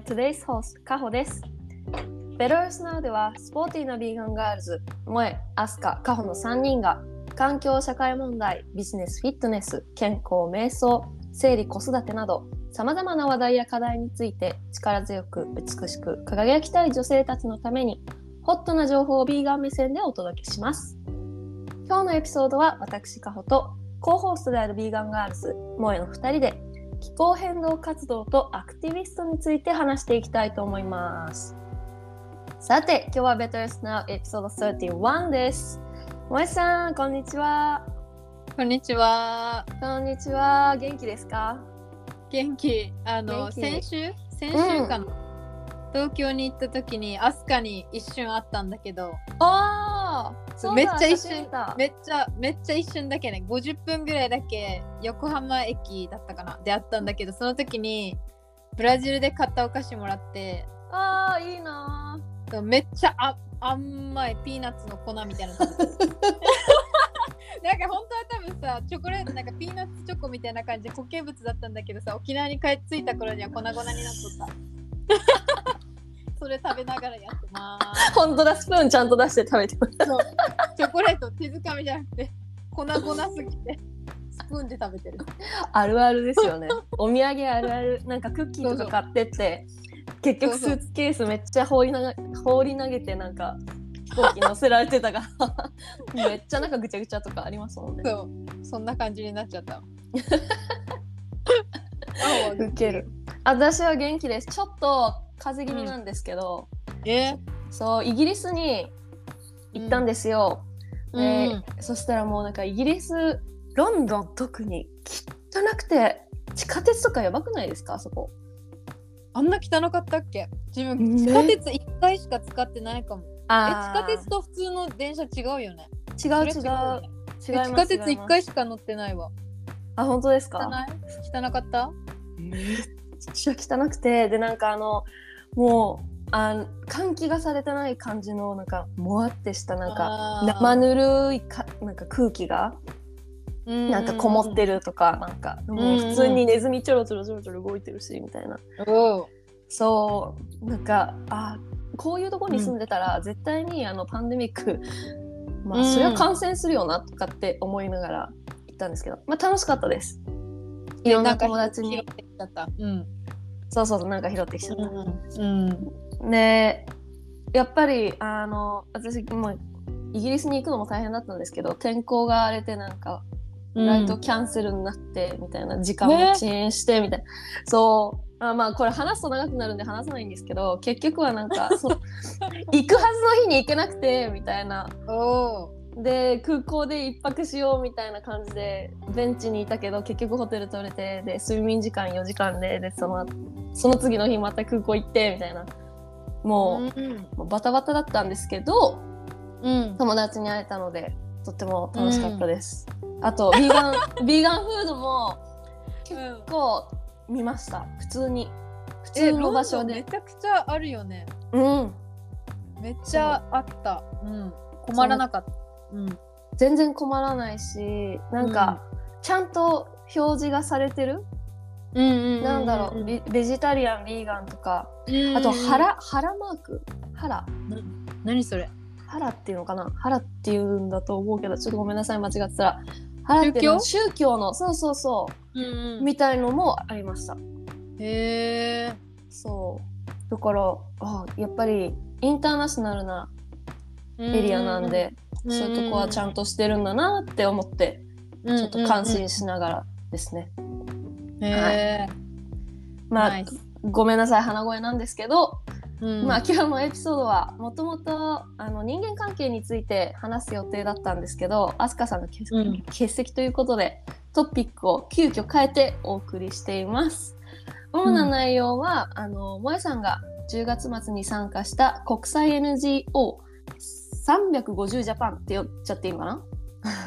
Today's host, カホです。Better Now では、スポーティーなビーガンガールズ、萌え、アスカ、カホの3人が、環境社会問題、ビジネス、フィットネス、健康、瞑想、生理、子育てなど、様々な話題や課題について、力強く、美しく、輝きたい女性たちのために、ホットな情報をビーガン目線でお届けします。今日のエピソードは、私、カホと、 co-host であるビーガンガールズ、萌えの2人で、気候変動活動とアクティビストについて話していきたいと思います。さて、今日は Better Now エピソード31です。萌えさん、こんにちは。こんにちは。こんにちは。元気ですか？元気。あの先週？先週かな、東京に行った時にアスカに一瞬会ったんだけど、ああめっちゃ一瞬だ。めっちゃめっちゃ一瞬だけね、50分ぐらいだけ横浜駅だったかな。で会ったんだけど、その時にブラジルで買ったお菓子もらって、ああ、いいなめっちゃあ甘いピーナッツの粉みたいな。なんか本当は多分さチョコレートなんかピーナッツチョコみたいな感じで固形物だったんだけどさ沖縄に帰っ着いた頃には粉々になっとったそれ食べながらやってまー。本当だ、スプーンちゃんと出して食べてます。チョコレート手づかみじゃなくて粉々すぎてスプーンで食べてるあるあるですよね。お土産あるある。なんかクッキーとか買ってって、結局スーツケースめっちゃ放りなが放り投げてなんか飛行機乗せられてたから めっちゃなんかぐちゃぐちゃとかありますもんね。そうそんな感じになっちゃった青はウケる。私は元気です。ちょっと風邪気味なんですけど、え？そうイギリスに行ったんですよ。でうん。そしたらもうなんかイギリスロンドン特に汚くて地下鉄とかやばくないですか？あそこ。あんな汚かったっけ？自分ね。地下鉄1回しか使ってないかも。え地あ下鉄と普通の電車違うよね。鉄違う。違う違いますえ地下鉄違います。1回しか乗ってないわ。あ本当です汚かい？汚かった？めっちゃ汚くてでなんかあのもうあ換気がされてない感じのなんかもわってしたなんか生ぬるいかなんか空気がなんかこもってる。るとかなんかもう普通にネズミちょろちょろちょろちょろ動いてるしみたいな。そう。なんかあこういうとこに住んでたら絶対にあのパンデミックまうん。あそりゃ感染するよなとかって思いながら行ったんですけどまあ楽しかったですいろんな友達に拾ってきちゃった。うん。そうそうそうなんか拾ってきちゃった。うん。でやっぱりあの私もうイギリスに行くのも大変だったんですけど天候が荒れてなんかフライトキャンセルになってみたいな時間も遅延してみたいな、そう。あまあこれ話すと長くなるんで話さないんですけど結局はなんかそ 行くはずの日に行けなくてみたいなで空港で一泊しようみたいな感じでベンチにいたけど結局ホテル取れてで睡眠時間4時間ででそのその次の日また空港行ってみたいなもう,、うん。もうバタバタだったんですけどうん。友達に会えたのでとっても楽しかったです、あとビーガン ビーガンフードも結構見ました普通に普え、通の場所ロンドンめでちゃくちゃあるよね。うんめっちゃあった。うん。困らなかった。うん。全然困らないしなんか、ちゃんと表示がされてる、うんうんなんだろうベベジタリアンビーガンとか。うんあと腹腹マーク？腹？何それ？腹っていうのかな？腹っていうんだと思うけどちょっとごめんなさい間違ってたら。腹っていうのは宗教？のそうそうそう。うんみたいのもありました。へえそう。だからあやっぱりインターナショナルなエリアなんで、そういうとこはちゃんとしてるんだなって思って、ちょっと感心しながらですね、へえまあナイスごめんなさい鼻声なんですけど、うん。まあ今日のエピソードはもともとあの人間関係について話す予定だったんですけどアスカさんの欠,、うん。欠席ということでトピックを急遽変えてお送りしています。主な内容は、あの萌さんが10月末に参加した国際 NGO350 ジャパンって言っちゃっていいのかな？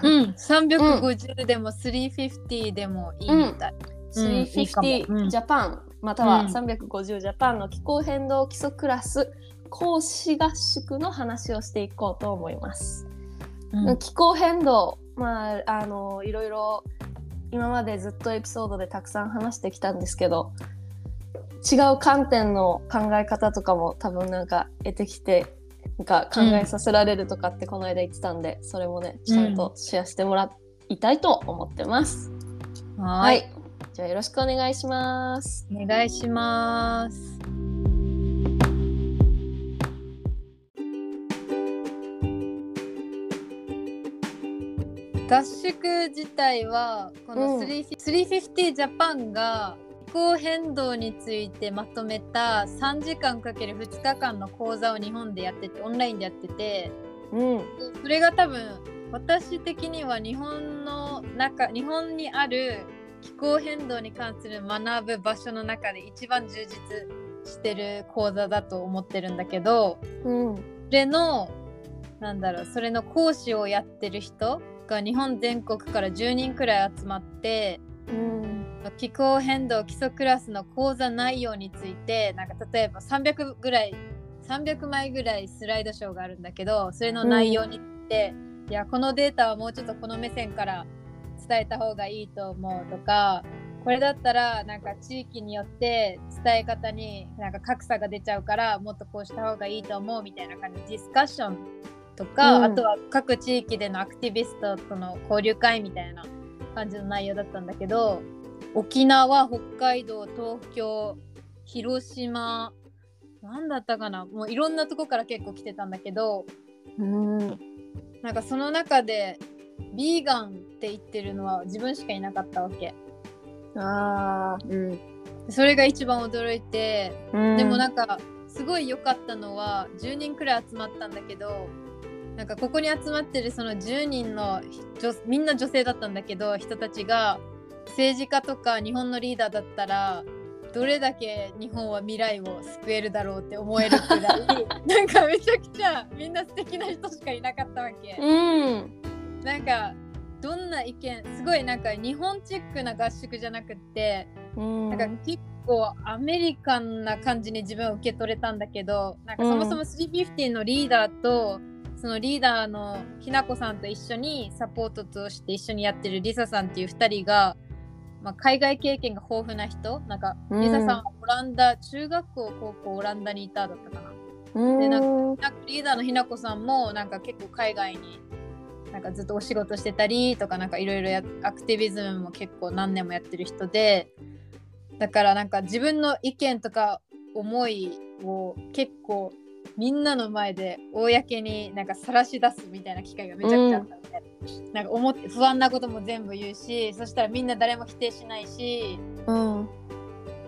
うん350でも350でもいいみたい。うんいいかも350うんジャパン、またはうん。350ジャパンの気候変動基礎クラス講師合宿の話をしていこうと思います。うん。気候変動、まあ、あのいろいろ今までずっとエピソードでたくさん話してきたんですけど違う観点の考え方とかも多分なんか得てきてなんか考えさせられるとかってこの間言ってたんで、それもねちゃんとシェアしてもらいたいと思ってます。ははいい、じゃあよろしくお願いします。お願いします。合宿自体はこのうん350 350ジャパンが気候変動についてまとめた3時間かける2日間の講座を日本でやっててオンラインでやっててうん。それが多分私的には日本の中日本にある気候変動に関する学ぶ場所の中で一番充実してる講座だと思ってるんだけどうん。それのなんだろうそれの講師をやってる人が日本全国から10人くらい集まってうん。気候変動基礎クラスの講座内容についてなんか例えば300ぐらい300枚ぐらいスライドショーがあるんだけどそれの内容について、いやこのデータはもうちょっとこの目線から伝えた方がいいと思うとかこれだったらなんか地域によって伝え方になんか格差が出ちゃうからもっとこうした方がいいと思うみたいな感じ。でディスカッションとか、うん。あとは各地域でのアクティビストとの交流会みたいな感じの内容だったんだけど沖縄北海道東京広島なんだったかな？もういろんなとこから結構来てたんだけどうん。なんかその中でビーガンって言ってるのは自分しかいなかったわけ。あー。うん。それが一番驚いてうん。でもなんかすごい良かったのは10人くらい集まったんだけどなんかここに集まってるその10人の女みんな女性だったんだけど人たちが政治家とか日本のリーダーだったらどれだけ日本は未来を救えるだろうって思えるくらいなんかめちゃくちゃみんな素敵な人しかいなかったわけ。うん。なんかどんな意見すごいなんか日本チックな合宿じゃなくってうん。なんか結構アメリカンな感じに自分は受け取れたんだけどなんかそもそも350のリーダーと、そのリーダーのひなこさんと一緒にサポートとして一緒にやってるリサさんっていう2人が、まあ、海外経験が豊富な人。なんかうん。リサさんはオランダ中学校高校オランダにいただったかな。うん。でなんなんかリーダーのひなこさんもなんか結構海外になんかずっとお仕事してたりとかなんかいろいろやアクティビズムも結構何年もやってる人でだからなんか自分の意見とか思いを結構みんなの前で公になんか晒し出すみたいな機会がめちゃくちゃあったので、なんか思って不安なことも全部言うしそしたらみんな誰も否定しないしうん。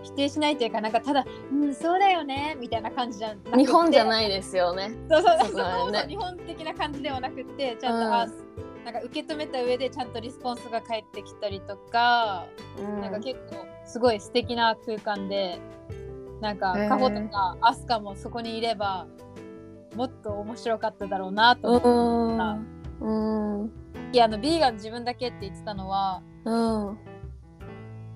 否定しないっていうかなんかただ「うんそうだよね」みたいな感じじゃなくて日本じゃないですよね。そうそう。そうそうね。日本的な感じではなくてちゃんと、うん。あなんか受け止めた上でちゃんとリスポンスが返ってきたりとか、うん。なんか結構すごい素敵な空間でなんかカホとかアスカもそこにいればもっと面白かっただろうなと思った。うん。うん。いやあのビーガン自分だけって言ってたのはうん。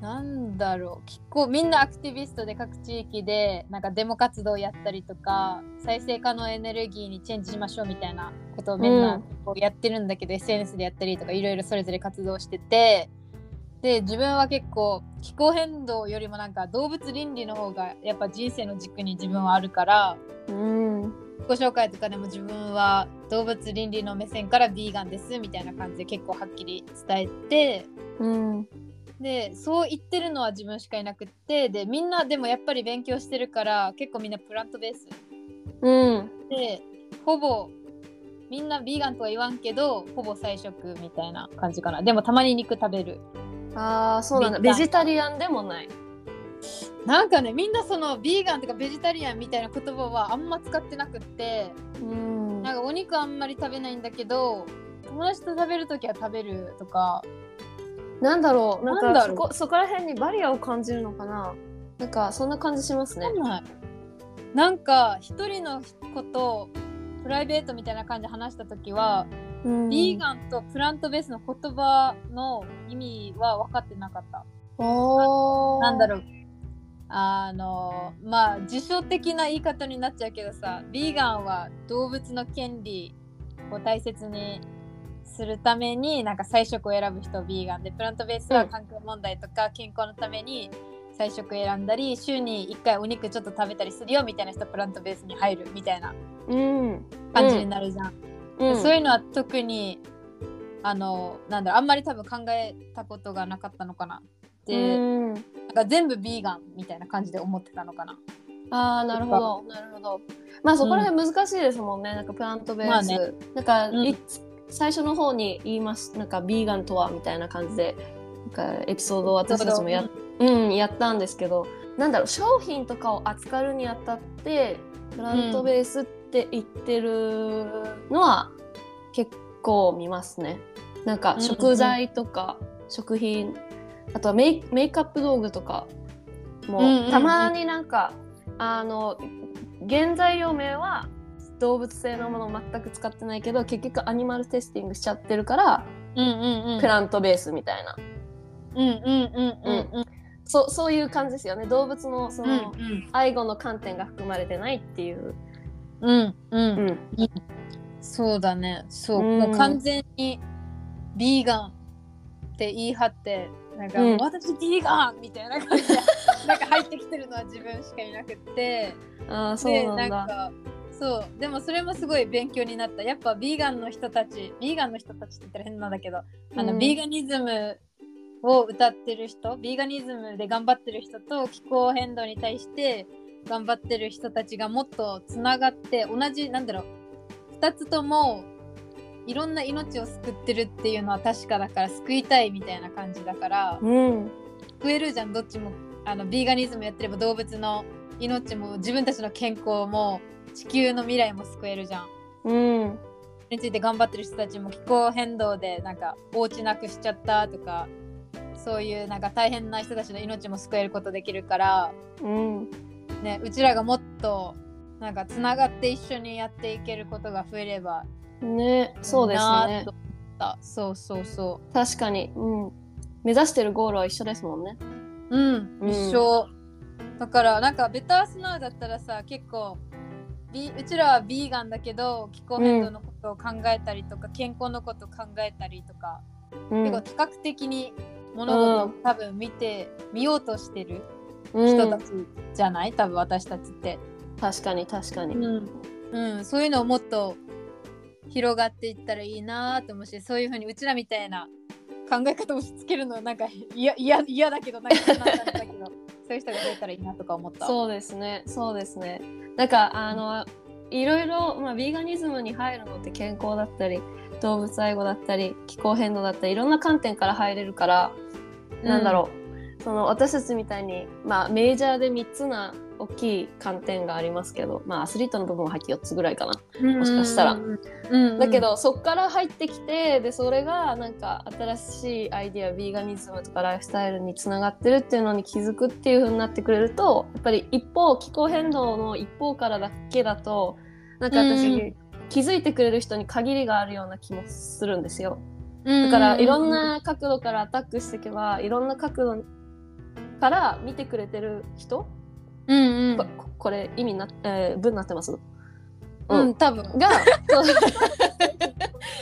なんだろう。結構みんなアクティビストで各地域でなんかデモ活動やったりとか再生可能エネルギーにチェンジしましょうみたいなことをみんうなん。こうやってるんだけど、SNS でやったりとかいろいろそれぞれ活動しててで自分は結構気候変動よりもなんか動物倫理の方がやっぱ人生の軸に自分はあるからうん。自己紹介とかでも自分は動物倫理の目線からビーガンですみたいな感じで結構はっきり伝えてうん。でそう言ってるのは自分しかいなくってでみんなでもやっぱり勉強してるから結構みんなプラントベース。うん。でほぼみんなビーガンとは言わんけどほぼ菜食みたいな感じかな。でもたまに肉食べるああそうなんだ。ベジタリアンでもない。なんかねみんなそのビーガンとかベジタリアンみたいな言葉はあんま使ってなくってうん。なんかお肉あんまり食べないんだけど友達と食べるときは食べるとか。なんだろう。なんなんだろう。かそこそこら辺にバリアを感じるのかな。なんかそんな感じしますね。なんか一人の子とプライベートみたいな感じで話した時は、ビーガンとプラントベースの言葉の意味は分かってなかった。なんだろうあのまあ辞書的な言い方になっちゃうけどさビーガンは動物の権利を大切にするためになんか菜食を選ぶ人をビーガンでプラントベースは環境問題とか健康のために体食選んだり週に1回お肉ちょっと食べたりするよみたいな人プラントベースに入るみたいなうん感じになるじゃん。うんそういうのは特にあのなんだろうあんまり多分考えたことがなかったのかな。で、うん。なんか全部ビーガンみたいな感じで思ってたのかな。ああなるほどなるほど。まあそこら辺難しいですもんね、なんかプラントベース、まあね。なんか、うん。い最初の方に言います。なんかビーガンとはみたいな感じでなんかエピソードを私たちもや,、うん、やったんですけど。なんだろう商品とかを扱うにあたってプラントベースって言ってるのは結構見ますね。なんかうん食材とか食品、あとはメイメイクアップ道具とかも、たまになんかあの原材料名は動物性のものを全く使ってないけど結局アニマルテスティングしちゃってるから、うんうんうん。プラントベースみたいな。うんうんうんうんうんそそういう感じですよね。動物のそうんの、愛護の観点が含まれてないっていう。うんうん。ううんんそうだね。そう、うん。もう完全にビーガンって言い張ってなんか、うん。私ビーガンみたいな感じで なんか入ってきてるのは自分しかいなくって。ああそうでなんだ。かそう。でもそれもすごい勉強になった。やっぱビーガンの人たちビーガンの人たちって言ったら変なんだけど、あのうん。ビーガニズムを歌ってる人ビーガニズムで頑張ってる人と気候変動に対して頑張ってる人たちがもっとつながって同じなんだろう2つともいろんな命を救ってるっていうのは確かだから救いたいみたいな感じだからうん。救えるじゃんどっちも。あのビーガニズムやってれば動物の命も自分たちの健康も地球の未来も救えるじゃん。うん。について頑張ってる人たちも気候変動でなんかお家なくしちゃったとかそういうなんか大変な人たちの命も救えることできるから、うんね、うちらがもっとなんかつながって一緒にやっていけることが増えればねそうですね。そうそうそ確かに、うん、目指してるゴールは一緒ですもんね。ううん、うん。一緒。だからなんかベタースナウだったらさ結構ビうちらはビーガンだけど気候変動のことを考えたりとか、健康のことを考えたりとかうん。結構多角的に物事を多分見て、見ようとしてるうん。人たちじゃない、多分私たちって、確かに確かに。うん。そういうのをもっと広がっていったらいいなと思うしそういうふうにうちらみたいな考え方を押し付けるのはなんか嫌だけどなんかなんだけど そういう人が増えたらいいなとか思った。そうですね。そうですね。なんかあのいろいろ、まあ、ビーガニズムに入るのって健康だったり動物愛護だったり気候変動だったりいろんな観点から入れるから、なんだろう。その私たちみたいに、まあ、メジャーで3つな大きい観点がありますけど、まあ、アスリートの部分は入って4つぐらいかな。うん、もしかしたら。うんうんだけど、そっから入ってきてでそれがなんか新しいアイディアビーガニズムとかライフスタイルにつながってるっていうのに気づくっていう風になってくれるとやっぱり一方気候変動の一方からだけだとなんか私、うん気づいてくれる人に限りがあるような気もするんですよ。だだからいろんな角度からアタックしていけばいろんな角度から見てくれてる人、うんうん。ここれ意味な、えー文になってます？うん、多分。が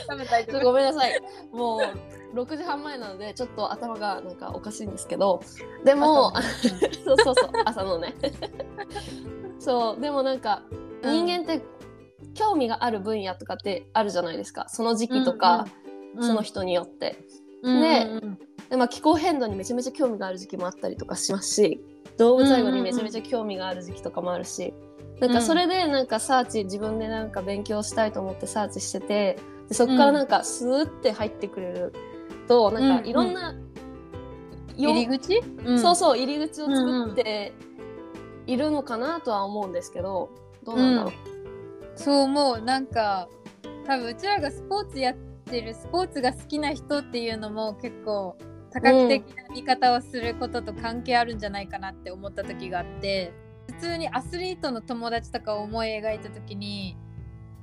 多分大ちょっとごめんなさい。もう6時半前なのでちょっと頭がなんかおかしいんですけど。でも そうそうそう。朝のね。そう。でもなんか人間って興味がある分野とかってあるじゃないですか。その時期とか、その人によって。ねでまあ、気候変動にめちゃめちゃ興味がある時期もあったりとかしますし動物愛護にめちゃめちゃ興味がある時期とかもあるし、なんかそれでなんかサーチ自分でなんか勉強したいと思ってサーチしててでそこからなんかスーって入ってくれると、なんかいろんな、よ入り口、そうそう入り口を作っているのかなとは思うんですけどどうなんだろう。そう思うなんか多分うちらがスポーツやってるスポーツが好きな人っていうのも結構多角的な見方をすることと関係あるんじゃないかなって思った時があって普通にアスリートの友達とかを思い描いた時に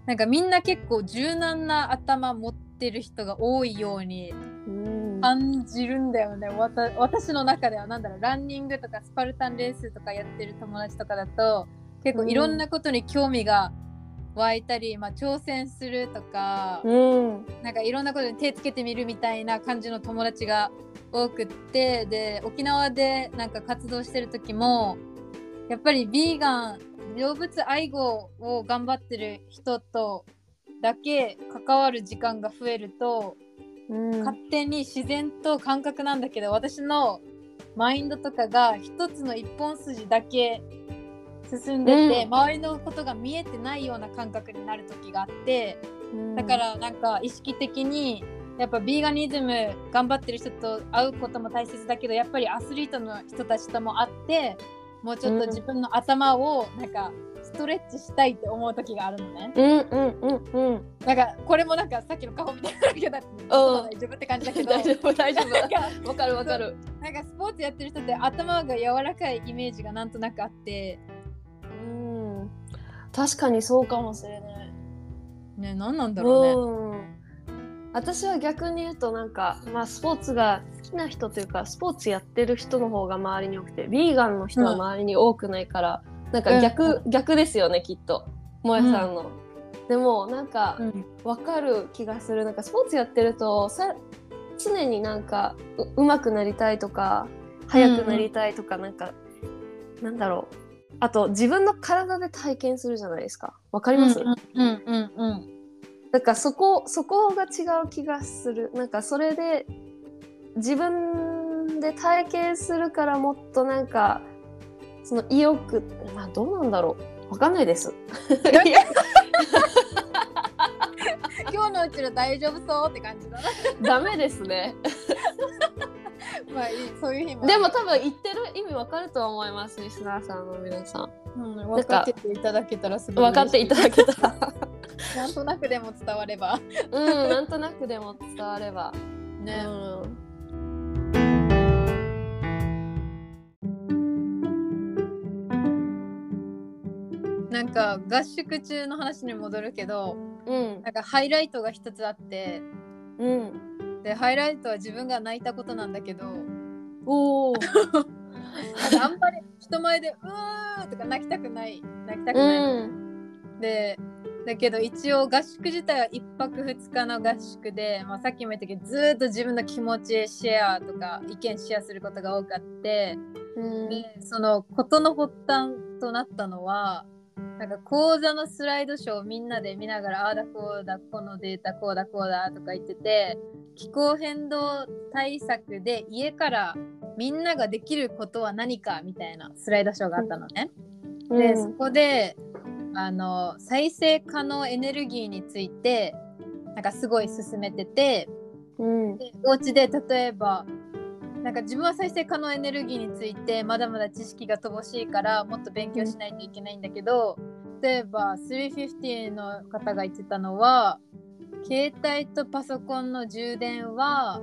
なんかみんな結構柔軟な頭持ってる人が多いようにうん。感じるんだよね。私の中ではなんだろうランニングとかスパルタンレースとかやってる友達とかだと結構いろんなことに興味が湧いたり、まあ、挑戦するとか、うん。なんかいろんなことに手つけてみるみたいな感じの友達が多くってで沖縄でなんか活動してる時もやっぱりビーガン動物愛護を頑張ってる人とだけ関わる時間が増えると、うん。勝手に自然と感覚なんだけど私のマインドとかが一つの一本筋だけ進んでて、うん周りのことが見えてないような感覚になる時があって。だからなんか意識的にやっぱビーガニズム頑張ってる人と会うことも大切だけどやっぱりアスリートの人たちとも会ってもうちょっと自分の頭をなんかストレッチしたいって思う時があるのね。うんうんうんうん。なんかこれもなんかさっきの顔みたいなけど大丈夫って感じだけど。大丈夫大丈夫。わかるわかる。なんかスポーツやってる人って頭が柔らかいイメージがなんとなくあってうん確かにそうかもしれない。ね何なんだろうね。うん。私は逆に言うとなんか、まあ、スポーツが好きな人というかスポーツやってる人の方が周りに多くてビーガンの人は周りに多くないから、なんか逆、逆ですよねきっと。萌えさんの。でもなんかうん。分かる気がする。なんかスポーツやってるとさ常になんかう上手くなりたいとか速くなりたいとか、なんかなんだろうあと自分の体で体験するじゃないですか。わかります、うんうんうんうんなんかそこそこが違う気がする。なんかそれで自分で体験するからもっとなんかその意欲まあどうなんだろう。わかんないです。今日のうちら大丈夫そうって感じだな。ダメですね。まあいいそういう日も。でも多分言ってる意味わかると思いますリスナーさんの皆さん。うん、分かってていただけたらすごい分かっていただけたらなんとなくでも伝われば。うんなんとなくでも伝われば。ね。うんなんか合宿中の話に戻るけど、うんなんかハイライトが一つあって、うん。でハイライトは自分が泣いたことなんだけど、おお。なんかあんまり人前でうーとか泣きたくない、泣きたくないの。うん。でだけど一応合宿自体は1泊2日の合宿で、まあ、さっきも言ったけどずーっと自分の気持ちシェアとか意見シェアすることが多かってうんでその事の発端となったのはなんか講座のスライドショーをみんなで見ながらああだこうだこのデータこうだこうだとか言ってて気候変動対策で家からみんなができることは何かみたいなスライドショーがあったのね。で、うんそこであの再生可能エネルギーについてなんかすごい進めててうんでお家で例えばなんか自分は再生可能エネルギーについてまだまだ知識が乏しいからもっと勉強しないといけないんだけど、例えば350の方が言ってたのは携帯とパソコンの充電は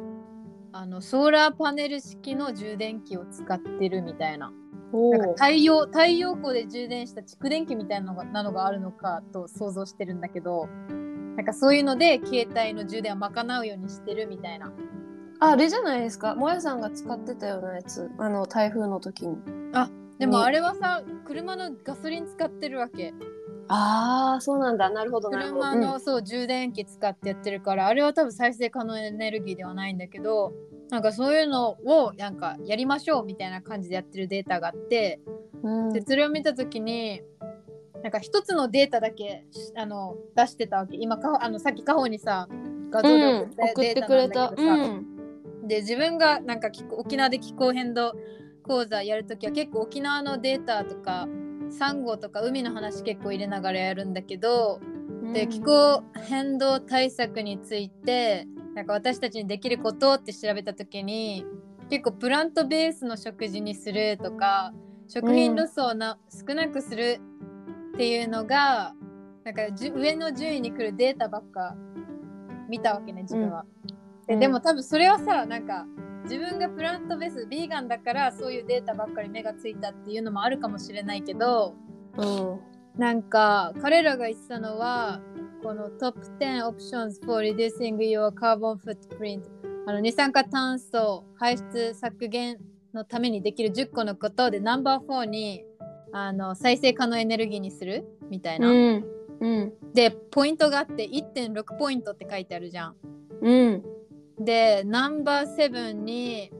あのソーラーパネル式の充電器を使ってるみたいな。おなんかー太陽太陽光で充電した蓄電器みたいなのがなのがあるのかと想像してるんだけどなんかそういうので携帯の充電を賄うようにしてるみたいなああれじゃないですか。もやさんが使ってたようなやつ。あの台風の時に。にでもあれはさ車のガソリン使ってるわけ。ああそうなんだ。なるほどなるほど。車の、そう充電器使ってやってるからあれは多分再生可能エネルギーではないんだけどなんかそういうのをなんかやりましょうみたいな感じでやってるデータがあってうん。うんでそれを見た時になんか一つのデータだけあの出してたわけ。今かあのさっきカホにさ画像で送った送ってデータくれたなんだけどさ、うんで自分がなんか沖縄で気候変動講座やるときは結構沖縄のデータとかサンゴとか海の話結構入れながらやるんだけど、で気候変動対策についてなんか私たちにできることって調べた時に結構プラントベースの食事にするとか食品ロスをな、少なくするっていうのがなんか上の順位に来るデータばっか見たわけね自分は。でうんでも多分それはさなんか自分がプラントベースビーガンだからそういうデータばっかり目がついたっていうのもあるかもしれないけどうんなんか彼らが言ってたのはこの Top 10 Options for Reducing Your Carbon Footprint あの二酸化炭素排出削減のためにできる10個のことでナンバー4にあの再生可能エネルギーにする？みたいな。うんうん。でポイントがあって1.6ポイントって書いてあるじゃん。うん。でナンバーセブンに、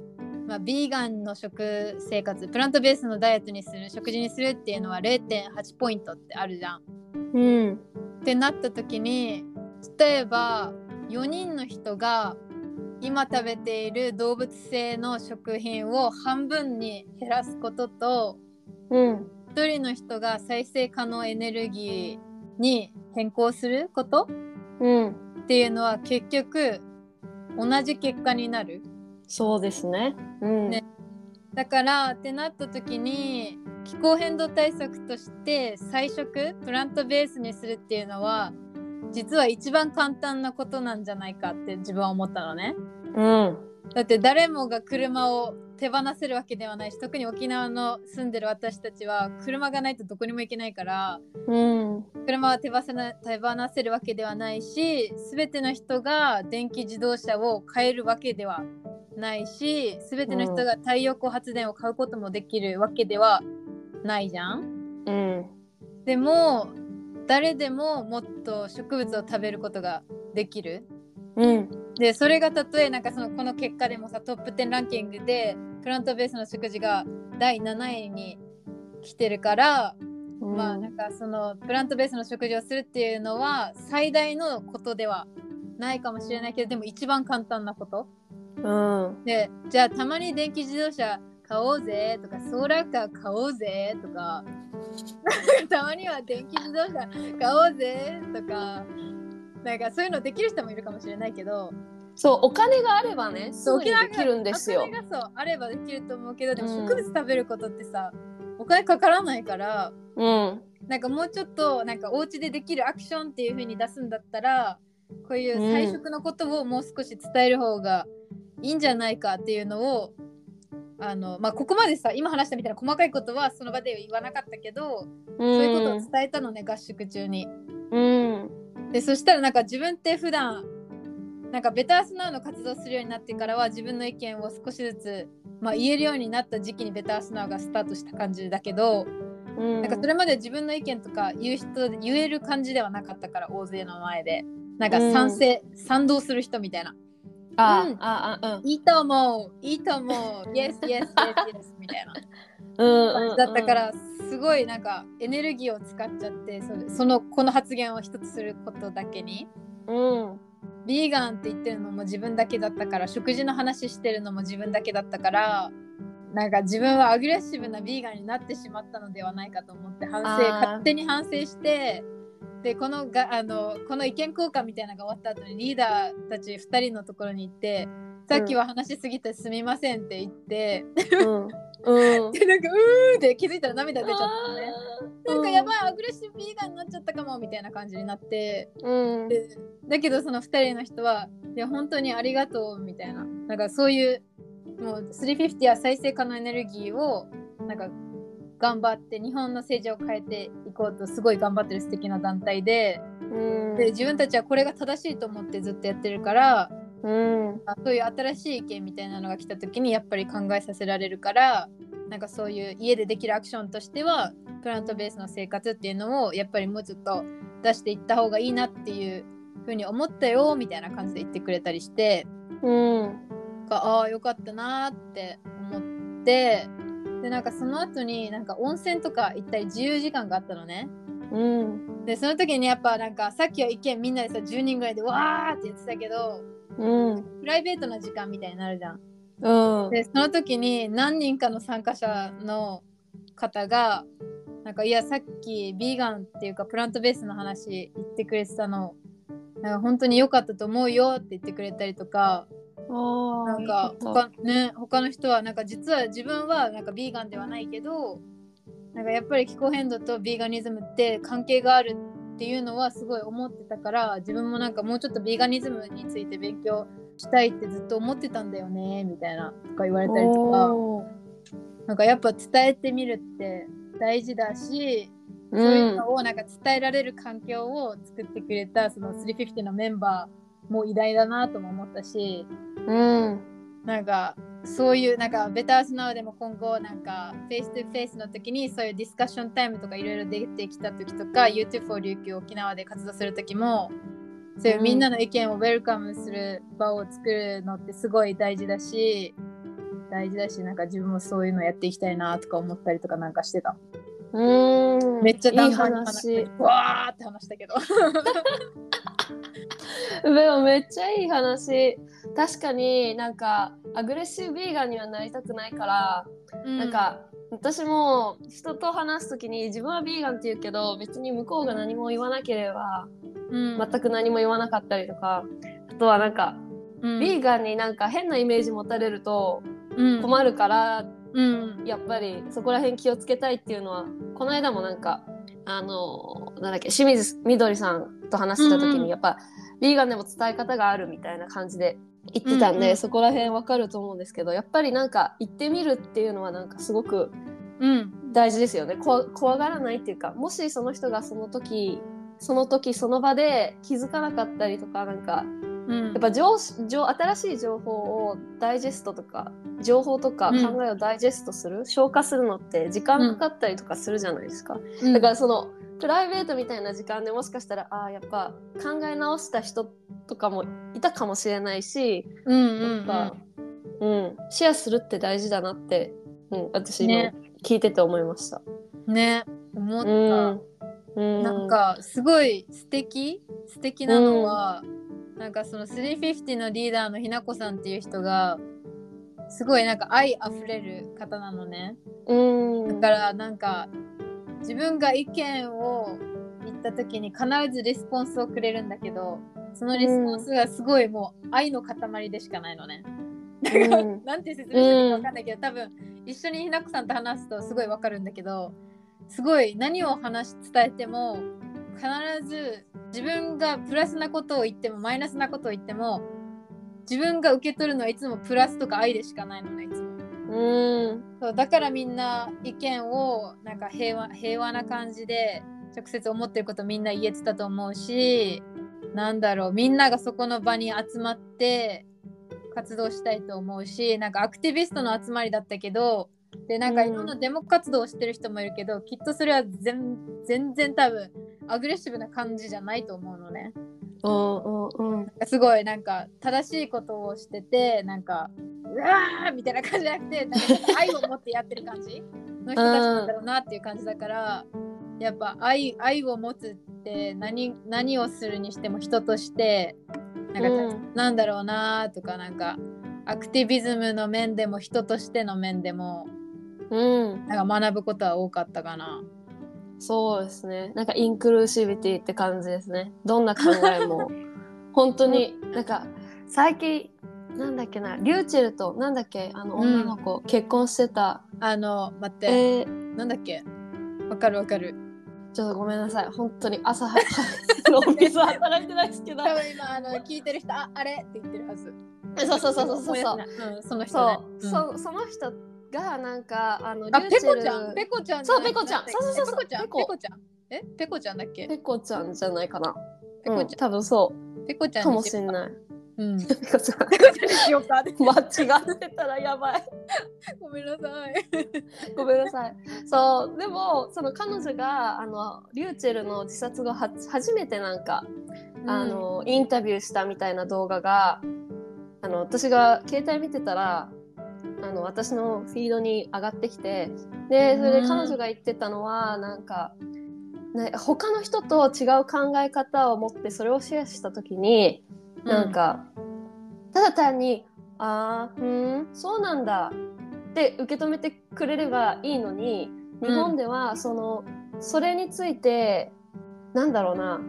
まあ、ビーガンの食生活プラントベースのダイエットにする食事にするっていうのは0.8ポイントってあるじゃん。うん。ってなった時に例えば4人の人が今食べている動物性の食品を半分に減らすこととうん。1人の人が再生可能エネルギーに変更することうん。っていうのは結局同じ結果になる？そうですね。うん。ねだからってなった時に気候変動対策として菜食プラントベースにするっていうのは実は一番簡単なことなんじゃないかって自分は思ったのね。うん。だって誰もが車を手放せるわけではないし特に沖縄の住んでる私たちは車がないとどこにも行けないからうん。車は手放せな手放せるわけではないし全ての人が電気自動車を買えるわけではないし全ての人が太陽光発電を買うこともできるわけではないじゃん。うん。でも誰でももっと植物を食べることができる。うん。でそれがたとえなんかそのこの結果でもさトップ10ランキングでプラントベースの食事が第7位に来てるから、まあなんかそのプラントベースの食事をするっていうのは最大のことではないかもしれないけどでも一番簡単なことうん。でじゃあたまに電気自動車買おうぜとかソーラーカー買おうぜとかたまには電気自動車買おうぜとかなんかそういうのできる人もいるかもしれないけどそう、お金があればね、すそうできるんですよお。金がそうあればできると思うけどでもうん植物食べることってさ、お金かからないからうん。なんかもうちょっとなんかお家でできるアクションっていう風に出すんだったらこういう菜食のことをもう少し伝える方がいいんじゃないかっていうのをあのまあここまでさ今話したみたいな細かいことはその場では言わなかったけど、そういうことを伝えたのね合宿中に。うん。でそしたらなんか自分って普段なんかベタースナウの活動するようになってからは自分の意見を少しずつ、まあ、言えるようになった時期にベタースナウがスタートした感じだけど、うん。なんかそれまで自分の意見とか言う人で言える感じではなかったから大勢の前でなんか賛成、賛同する人みたいなあ、うんあ、あ、いいと思ういいと思う Yes yes yes yes みたいなうん。うん。だったか。らすごいなんかエネルギーを使っちゃってそれそのこの発言を一つすることだけにうん。ビーガンって言ってるのも自分だけだったから食事の話してるのも自分だけだったからなんか自分はアグレッシブなビーガンになってしまったのではないかと思って反省勝手に反省してでこのがあのこの意見交換みたいなのが終わった後にリーダーたち2人のところに行ってさっきは話しすぎてすみませんって言って、うん。うん。でなんかうーって気づいたら涙出ちゃったのね。なんかやばいアグレッシブビーガンになっちゃったかもみたいな感じになってうん。でだけどその2人の人はいや本当にありがとうみたいななんかそういうもう350は再生可能エネルギーをなんか頑張って日本の政治を変えていこうとすごい頑張ってる素敵な団体でうん。で自分たちはこれが正しいと思ってずっとやってるからうん。あそういう新しい意見みたいなのが来た時にやっぱり考えさせられるからなんかそういう家でできるアクションとしてはプラントベースの生活っていうのをやっぱりもうちょっと出していった方がいいなっていうふうに思ったよみたいな感じで言ってくれたりしてうん。ああよかったなーって思ってでなんかその後になんか温泉とか行ったり自由時間があったのねうん。でその時にやっぱなんかさっきは意見みんなでさ10人ぐらいでわーって言ってたけどうん。プライベートな時間みたいになるじゃんうん。でその時に何人かの参加者の方がなんかいやさっきビーガンっていうかプラントベースの話言ってくれてたのなんか本当に良かったと思うよって言ってくれたりとかあなんか他,、ね、他の人はなんか実は自分はなんかビーガンではないけどなんかやっぱり気候変動とビーガニズムって関係があるっていうのはすごい思ってたから自分もなんかもうちょっとビーガニズムについて勉強したいってずっと思ってたんだよねみたいなとか言われたりとかなんかやっぱ伝えてみるって大事だし、う。そういうのをなんか伝えられる環境を作ってくれたその350のメンバーも偉大だなとも思ったしうん。なんかそういうなんか Betters Now でも今後なんかフェイス2フェイスの時にそういうディスカッションタイムとかいろいろ出てきた時とか YouTube for 琉球沖縄で活動する時もそういうみんなの意見をウェルカムする場を作るのってすごい大事だし大事だしなんか自分もそういうのやっていきたいなとか思ったりとかなんかしてた。うーん。めっちゃいい話。わーって話したけど でもめっちゃいい話。確かになんかアグレッシブビーガンにはなりたくないから、なんか私も人と話す時に自分はビーガンって言うけど別に向こうが何も言わなければうん。全く何も言わなかったりとかあとはなんか、うん。ビーガンになんか変なイメージ持たれるとうん。困るから、うん。やっぱりそこら辺気をつけたいっていうのはこの間もなんかあのなんだっけ清水みどりさんと話した時に、うんうん。やっぱビーガンでも伝え方があるみたいな感じで言ってたんで、うんうんそこら辺わかると思うんですけどやっぱりなんか言ってみるっていうのはなんかすごくうん。大事ですよね。こ怖がらないっていうかもしその人がその時その時その場で気づかなかったりとかなんかうん。やっぱ情情新しい情報をダイジェストとか情報とかうん。考えをダイジェストする、消化するのって時間かかったりとかするじゃないですか、うん。だからそのプライベートみたいな時間でもしかしたらああやっぱ考え直した人とかもいたかもしれないしうんうんやっぱ、うん。シェアするって大事だなって、うん、私もね。聞いてて思いました。うんね。思った、うん。うん、なんかすごい素敵素敵なのは、なんかその350のリーダーのひなこさんっていう人がすごいなんか愛あふれる方なのね。うん。だからなんか自分が意見を言った時に必ずレスポンスをくれるんだけどそのレスポンスがすごいもう愛の塊でしかないのね。だから、うん。なんて説明していいか分かんないけど、多分一緒にひなこさんと話すとすごい分かるんだけどすごい何を話し伝えても必ず自分がプラスなことを言ってもマイナスなことを言っても自分が受け取るのはいつもプラスとか愛でしかないのねいつも。うんそうだからみんな意見をなんか平和平和な感じで直接思ってることみんな言えてたと思うしなんだろうみんながそこの場に集まって活動したいと思うしなんかアクティビストの集まりだったけどでなんかうんいろんなデモ活動をしてる人もいるけど、きっとそれは全全然多分アグレッシブな感じじゃないと思うのね。うんうんうんすごいなんか正しいことをしててなんかうわーみたいな感じじゃなくてなんか愛を持ってやってる感じの人たちなんだろうなっていう感じだからやっぱ愛愛を持つって何何をするにしても人としてなんか、うん。なんだろうなとかなんかアクティビズムの面でも人としての面でもうんなんか学ぶことは多かったかな。そうですね。なんかインクルーシビティって感じですね。どんな考えも。本当に、なんか最近、なんだっけな、リューチェルと、なんだっけ、あのうん女の子、結婚してた。あの待って、えー、なんだっけ？わかるわかる。ちょっとごめんなさい。本当に朝は、のお店は働いてないですけど。多分今あの聞いてる人ああれ？って言ってるはず。そうそうそうそうそううん、その人ねそう、そその人がなんか、あの、あ、ペ。コちゃん、ペコちゃん。そうペコちゃんそうそうそうペコちゃん、ペコペコちゃん。え、ペコちゃんだっけ？ペコちゃんじゃないかな。うん、ペコちゃ多分そう。ん、ペコちゃんかもしれない。うん。ペコちゃん。ペコちゃんにしようか。間違ってたらやばい。ごめんなさい。ごめんなさい。そう、でも、その彼女が、あの、リューチェルの自殺後は、初めてなんか、あの、インタビューしたみたいな動画が、あの、私が携帯見てたら、あの、私のフィードに上がってきて、で、それで彼女が言ってたのは、なんか、ね、他の人と違う考え方を持ってそれをシェアした時に、なんか、ただ単に「あーふーんそうなんだ」って受け止めてくれればいいのに日本ではその、それについてなんだろうな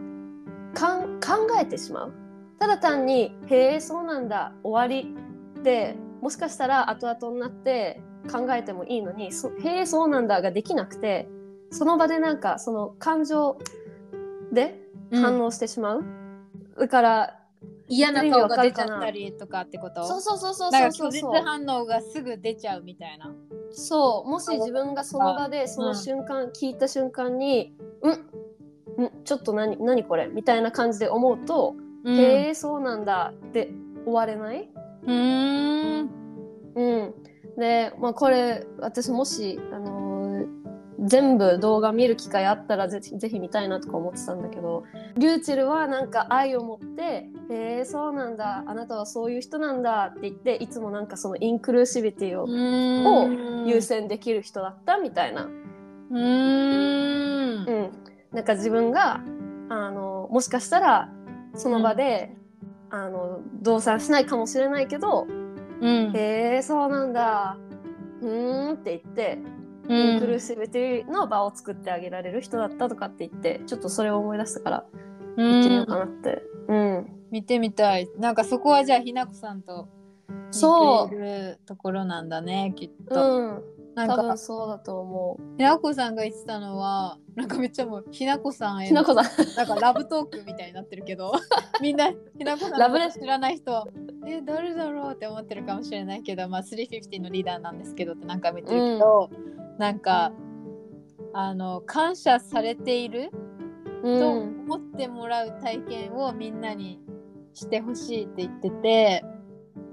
かん考えてしまう。ただ単に「へえそうなんだ終わり」でもしかしたら後々になって考えてもいいのに「そへえそうなんだ」ができなくてその場でなんかその感情で反応してしまう、だから嫌な顔が出ちゃったりとかってこと？そうそうそうそうそうそう。か拒絶反応がすぐ出ちゃうみたいな。そう。もし自分がその場でその瞬間、聞いた瞬間に「うん。んちょっと何何これ?」みたいな感じで思うと「うん。へえそうなんだ」って終われない、うーん。うん、で、まあ、これ私もし、あのー全部動画見る機会あったらぜひぜひ見たいなとか思ってたんだけどリューチェルはなんか愛を持って「へえそうなんだ。あなたはそういう人なんだ」って言っていつもなんかそのインクルーシビティをを優先できる人だったみたいな、うーん。うん、なんか自分があのもしかしたらその場で、あの動産しないかもしれないけどうん。へえそうなんだ。うーんって言って、インクルーシビティの場を作ってあげられる人だったとかって言ってちょっとそれを思い出したからうん。行ってみようかなって。うん、見てみたい。なんかそこはじゃあひなこさんとそう似ているところなんだねきっと、うん、多なんか。分そうだと思う。ひなこさんが言ってたのはなんかめっちゃもうひなこさんへのひなこさん。なんかラブトークみたいになってるけど みんなひなこさんラブレのこと知らない人はえ誰だろうって思ってるかもしれないけどまあ350のリーダーなんですけどって何回も言ってるけど、なんかあの感謝されているとうん思ってもらう体験をみんなにしてほしいって言ってて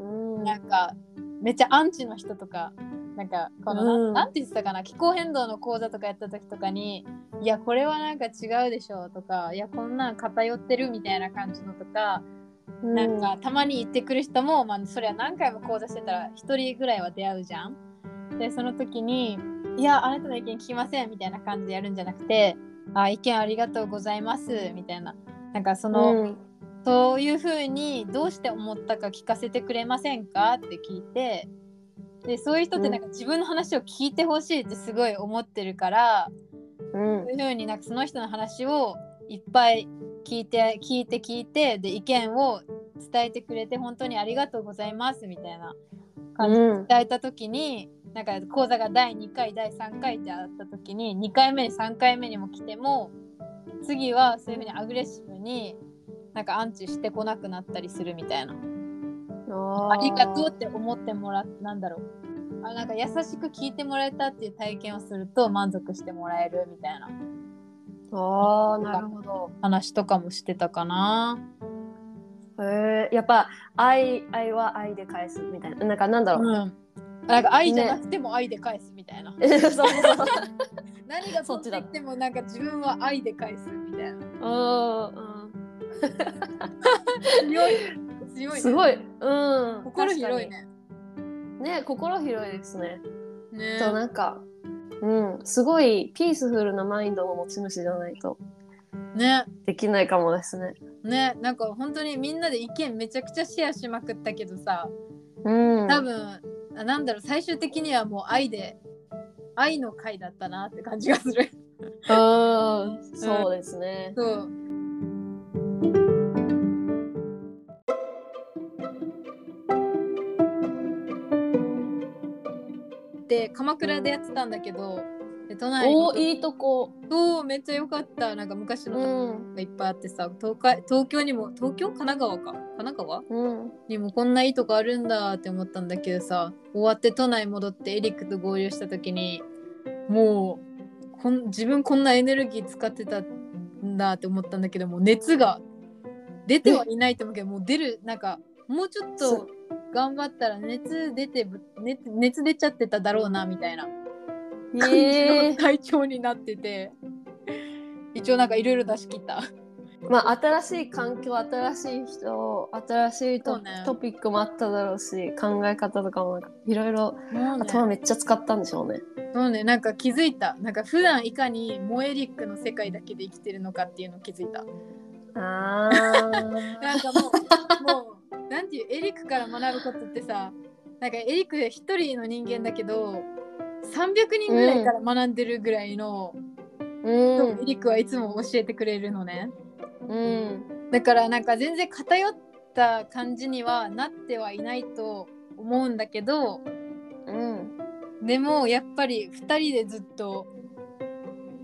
うん。なんかめっちゃアンチの人とかなんかこの、うん。なんなんて言ってたかな？気候変動の講座とかやった時とかにいやこれはなんか違うでしょとかいやこんなん偏ってるみたいな感じのとか、なんかたまに言ってくる人も、まあ、それは何回も講座してたら1人ぐらいは出会うじゃん？でその時に「いやあなたの意見聞きません」みたいな感じでやるんじゃなくて「あ意見ありがとうございます」みたいな。なんかその、うん。そういうふうにどうして思ったか聞かせてくれませんか？って聞いてでそういう人ってなんか自分の話を聞いてほしいってすごい思ってるから、うん。そういうふうになんかその人の話をいっぱい聞いて聞いて聞いてで意見を伝えてくれて本当にありがとうございますみたいな感じでうん。伝えた時に、なんか講座が第2回第3回ってあった時に2回目に3回目にも来ても次はそういうふうにアグレッシブになんかアンチしてこなくなったりするみたいなありがとうって思ってもらっなんだろう。あなんか優しく聞いてもらえたっていう体験をすると満足してもらえるみたいな。あーなるほど。話とかもしてたかな。へえやっぱ愛愛は愛で返すみたいな。なんかなんだろう、うん、なんか愛じゃなくても愛で返すみたいな。そうそうそう。何がそっちできてもなんか自分は愛で返すみたいな。うん強い。強い、ね。うんすごいうん心広いね。ね心広いですねねそうなんかうんすごいピースフルなマインドの持ち主じゃないとね。できないかもですねね。なんか本当にみんなで意見めちゃくちゃシェアしまくったけどさ、うん多分、あなんだろう、最終的にはもう愛で、愛の回だったなって感じがする。うんそうですねそう。鎌倉でやってたんだけどで都内におーいいとこ。そうめっちゃ良かった。なんか昔のうとこん。がいっぱいあってさ東海東京にも東京神奈川か。神奈川？うん。にもこんないいとこあるんだって思ったんだけどさ終わって都内戻ってエリックと合流した時にもうこん自分こんなエネルギー使ってたんだって思ったんだけどもう熱が出てはいないと思うけどもう出るなんかもうちょっと頑張ったら熱出てぶ熱熱出ちゃってただろうなみたいな感じへの体調になってて、一応なんかいろいろ出し切った。まあ新しい環境新しい人新しいト,、ねトピックもあっただろうし考え方とかもいろいろ頭めっちゃ使ったんでしょうね。そうね、なんか気づいた。なんか普段いかにモエリックの世界だけで生きてるのかっていうのを気づいた。あ なんかもう、もう、なんていう、エリックから学ぶことってさ、なんかエリック一人の人間だけど、300人ぐらいから学んでるぐらいの、うん。エリックはいつも教えてくれるのね。うん。だからなんか全然偏った感じにはなってはいないと思うんだけど、うん。でもやっぱり2人でずっと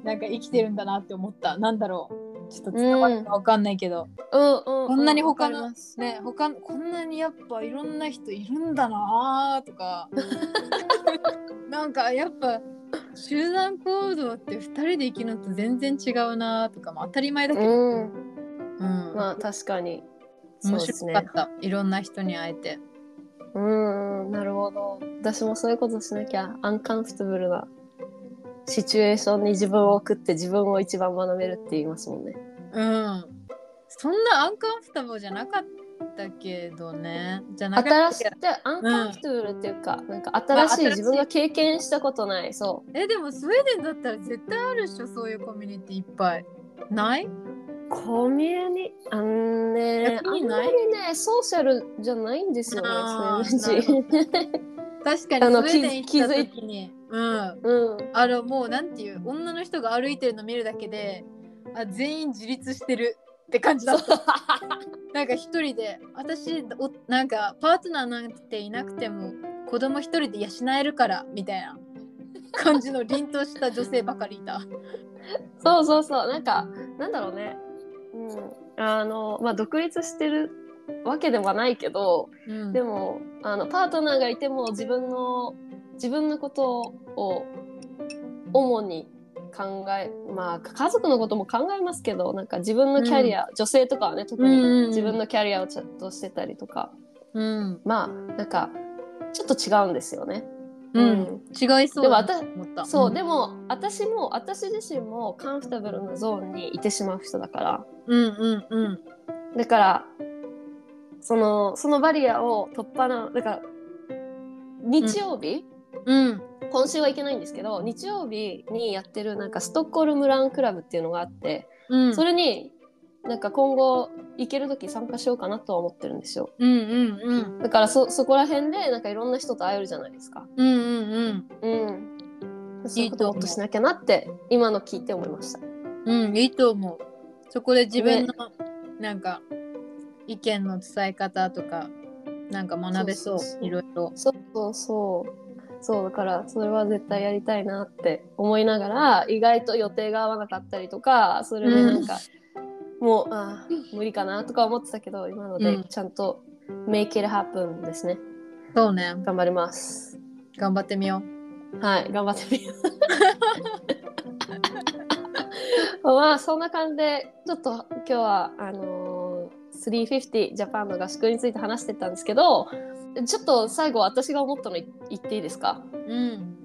なんか生きてるんだなって思った。なんだろうちょっと伝わるかわかんないけど、うん。うん。こんなに他のね他こんなにやっぱいろんな人いるんだなとか。なんかやっぱ集団行動って2人で生きるのと全然違うなとかも当たり前だけど、うん。うん。まあ確かに。面白かった、いろんな人に会えて。ううん。なるほど。私もそういうことしなきゃアンカンフィタブルなシチュエーションに自分を送って自分を一番学べるって言いますもんね。うん。そんなアンカンフィタブルじゃなかったけどね。じゃなか新しいったアンカンフィタブルっていう？か、なんか新しい自分が経験したことない。そえでもスウェーデンだったら絶対あるっしょそういうコミュニティいっぱい。ない？うコミュニあのねあんまりねソーシャルじゃないんですよねあースウェーデン人。確かにあのスウェーデン行った気づい時にうん。うん。あのもうなんていう女の人が歩いてるの見るだけであ全員自立してるって感じだった。なんか一人で私おなんかパートナーなんていなくても子供一人で養えるからみたいな感じの凛とした女性ばかりいた。そうそうそう。なんかなんだろうね。うん。あのまあ独立してるわけではないけどうん。でもあのパートナーがいても自分の自分のことを主に考えまあ家族のことも考えますけどなんか自分のキャリア、女性とかはね特うんうんうん。に自分のキャリアをちゃんとしてたりとか、うん。まあなんかちょっと違うんですよね。うん、違いそうでも私。そう、ん。でも私も私自身もカンフタブルなゾーンにいてしまう人だから。うんうんうん。だからそのそのバリアを突破なだから日曜日、うん。今週は行けないんですけど日曜日にやってるなんかストックホルムランクラブっていうのがあって、うん。それになんか今後行ける時参加しようかなとは思ってるんですよ。うんうんうん。だからそそこら辺でなんかいろんな人と会えるじゃないですか。うんうんうん。そういうことをもっとしなきゃなって今の聞いて思いました。うんうんいいと思う。そこで自分の、なんか意見の伝え方とかなんか学べそう。いろいろ。そうそうそうそうだからそれは絶対やりたいなって思いながら意外と予定が合わなかったりとかそれでなんか、もうあー。無理かなとか思ってたけど今のでうん。ちゃんと make it happen ですね。そうね。頑張ります。頑張ってみよはい頑張ってみよう。まあそんな感じでちょっと今日はあのー、350ジャパンの合宿について話してたんですけどちょっと最後私が思ったの言っていいですか？う。うん。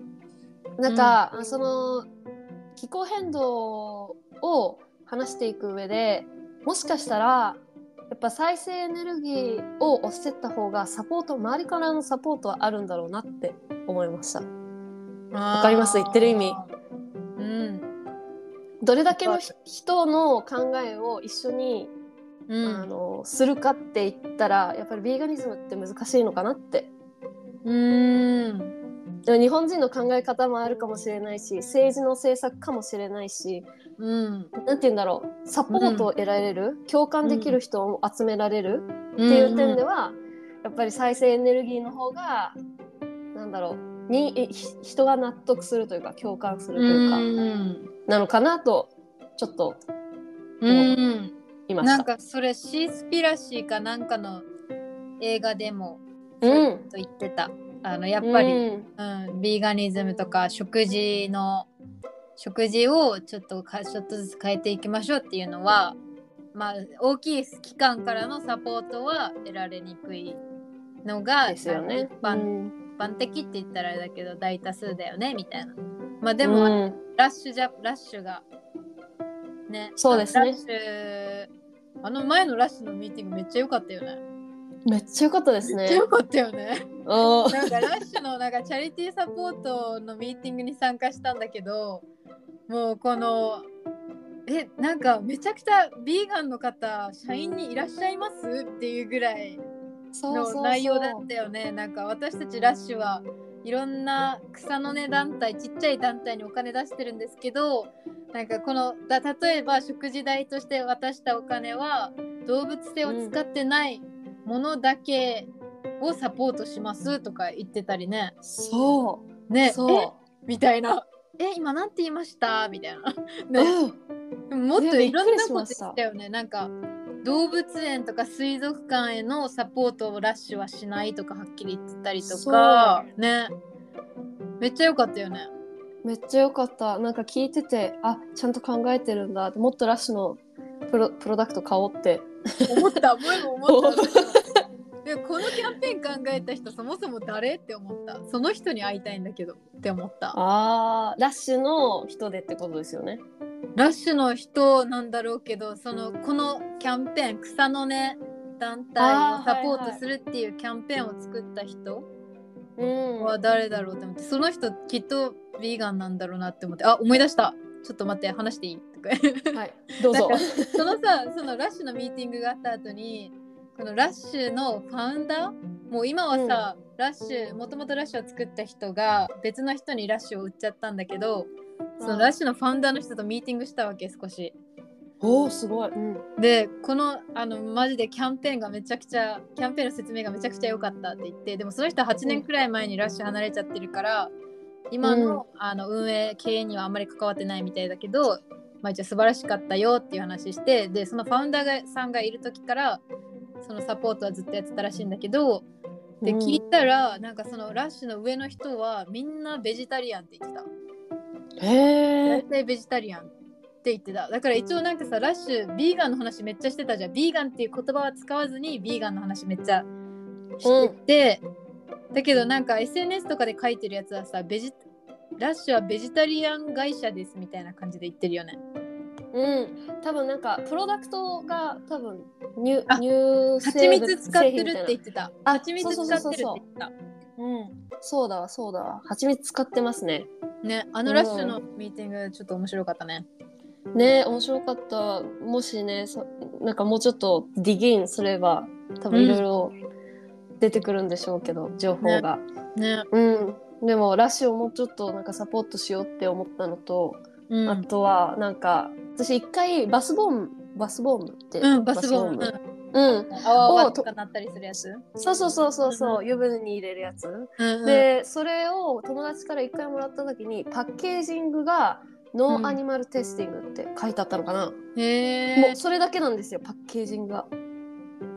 なんか、その気候変動を話していく上でもしかしたらやっぱ再生エネルギーを押してった方がサポート周りからのサポートはあるんだろうなって思いました。わかります？言ってる意味。うん。どれだけのひ人の考えを一緒に、うん。あのするかって言ったらやっぱりビーガニズムって難しいのかなって。うん。でも日本人の考え方もあるかもしれないし政治の政策かもしれないしうん。なんて言うんだろう。サポートを得られる、共感できる人を集められるっていう点では、やっぱり再生エネルギーの方がなんだろうに人が納得するというか共感するというか、うん。なのかなとちょっとうんいました。なんかそれシースピラシーかなんかの映画でもうんと言ってた。あのやっぱり、うんうん、ビーガニズムとか食事の食事をちょっとかちょっとずつ変えていきましょうっていうのはまあ大きい機関からのサポートは得られにくいのがですよね。一般,、うん一般的って言ったらあれだけど大多数だよねみたいな。まあでも、うんラッシュじゃラッシュがねそうですねラッシュあの前のラッシュのミーティングめっちゃ良かったよね。めっちゃ良かったですねめっちゃ。良かったよね。なんかラッシュのなんかチャリティーサポートのミーティングに参加したんだけどもうこのえなんかめちゃくちゃビーガンの方社員にいらっしゃいますっていうぐらいそうそうそうの内容だったよねなんか私たちラッシュはいろんな草の根団体ちっちゃい団体にお金出してるんですけどなんかこのだ例えば食事代として渡したお金は動物性を使ってないものだけをサポートしますとか言ってたりね。そうねえ？そみたいな。え今なんて言いました？みたいな。う、ねうんでももっとねいろんなこと言ったよね。なんか動物園とか水族館へのサポートをラッシュはしないとかはっきり言ってたりとか。ね。めっちゃ良かったよね。めっちゃ良かった。なんか聞いててあちゃんと考えてるんだもっとラッシュのプロプロダクト買おうって。思った。思いも思った。でこのキャンペーン考えた人そもそも誰って思った。その人に会いたいんだけどって思った。あーラッシュの人でってことですよね。ラッシュの人なんだろうけどそのこのキャンペーン草の根団体をサポートするっていうキャンペーンを作った人うん。は誰だろうって思ってその人きっとヴィーガンなんだろうなって思ってあ思い出した。ちょっと待って話していい？とか。はい、どうぞ。そのさそのラッシュのミーティングがあった後にこのラッシュのファウンダー？もう今はさ、ラッシュもともとラッシュを作った人が別の人にラッシュを売っちゃったんだけどそのラッシュのファウンダーの人とミーティングしたわけ少し。おおすごい。うん。でこのあのマジでキャンペーンがめちゃくちゃキャンペーンの説明がめちゃくちゃ良かったって言ってでもその人は8年くらい前にラッシュ離れちゃってるから今の,、あの運営経営にはあんまり関わってないみたいだけど、まあ、一応素晴らしかったよっていう話してでそのファウンダーがさんがいる時からそのサポートはずっとやってたらしいんだけどでうん聞いたらなんかそのラッシュの上の人はみんなベジタリアンって言ってた。へえ。大体ベジタリアンって言ってただから一応なんかさラッシュビーガンの話めっちゃしてたじゃんビーガンっていう言葉は使わずにビーガンの話めっちゃしてて、だけどなんか SNS とかで書いてるやつはさベジラッシュはベジタリアン会社ですみたいな感じで言ってるよねうん。多分なんかプロダクトが多分乳あ乳蜂蜜使ってるって言ってたあ蜂蜜使ってるって言ってたうん。そうだわそうだわ。蜂蜜使ってますね。ねあのラッシュのミーティングちょっと面白かったね。ね面白かった。もしねそなんかもうちょっとディギンすれば多分いろいろ出てくるんでしょうけど、情報が。ねうん。でもラッシュをもうちょっとなんかサポートしようって思ったのと、うん。あとはなんか私一回バスボムバスボムって、うんバスボム。バスうん。あわわをとかなったりするやつ？そうそうそうそうそう、うん。湯船に入れるやつ、うんうん。でそれを友達から一回もらった時にパッケージングがno animal testing って書いてあったのかな、へえもうそれだけなんですよパッケージングが。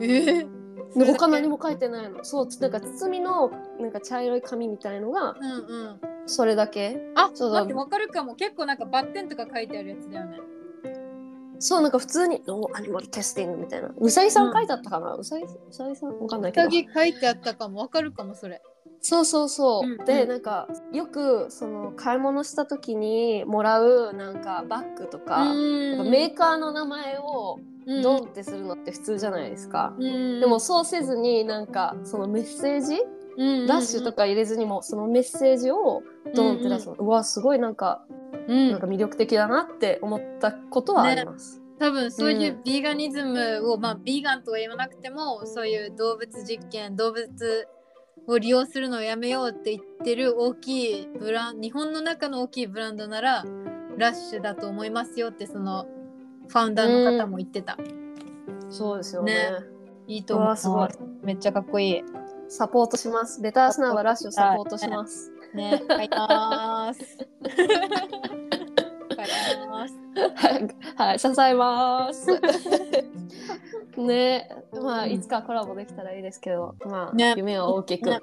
えー。で他何も書いてないの。そうなんか包みのなんか茶色い紙みたいのがうんうん。それだけ。あ、そう。待って、わかるかも。結構なんかバッテンとか書いてあるやつだよね。そうなんか普通に no animal testing みたいな。うさぎさん書いてあったかな、うさぎうさぎさんわかんないけど。うさぎ書いてあったかも。わかるかも、それ。そうそうそう。うんで、うん。なんかよくその買い物した時にもらうなんかバッグとか、メーカーの名前をうん。ドンってするのって普通じゃないですか。うんでもそうせずになんかそのメッセージ、うんラッシュとか入れずにもそのメッセージをドンって出すの、うわすごいなんか、うん。なんか魅力的だなって思ったことはあります。多分そういううん。ビーガニズムを、まあビーガンとは言わなくてもそういう動物実験動物を利用するのをやめようって言ってる大きいブラン日本の中の大きいブランドならラッシュだと思いますよってそのファウンダーの方も言ってた、そうですよね。ね。いいと思う。すごい。めっちゃかっこいい。サポートします。ベタースナーはラッシュをサポートします。ね買いますはい、はい、支えます。ね、まあ、いつかコラボできたらいいですけど、まあ、ね夢は大きく。ね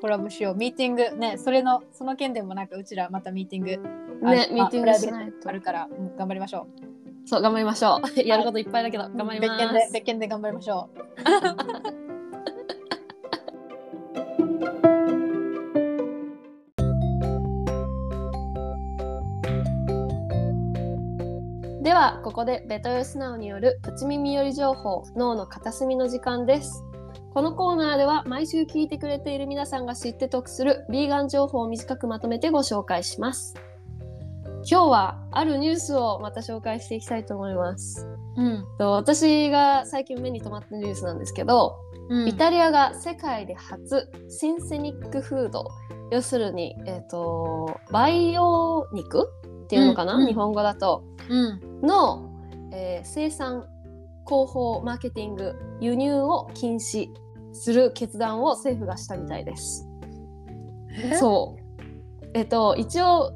コラボしようミーティングねそれのその件でもなんかうちらまたミーティングあね、あミーティングしないとあ。るから、うん頑張りましょそう、頑張りましょう。やることいっぱいだけど、う。頑張りま。別件です別件で頑張りましょ では、ここでベトヨスナウによるプチ耳寄り情報、脳の片隅の時間です。このコーナーでは毎週聞いてくれている皆さんが知って得するビーガン情報を短くまとめてご紹介します。今日はあるニュースをまた紹介していきたいと思います。う。うん。と私が最近目に留まったニュースなんですけど、うんイタリアが世界で初シンセニックフード要するに、えー、とバイオ肉っていうのかな、うんうん日本語だとうん。の、えー生産広報マーケティング輸入を禁止する決断を政府がしたみたいです。そうえっ、と一応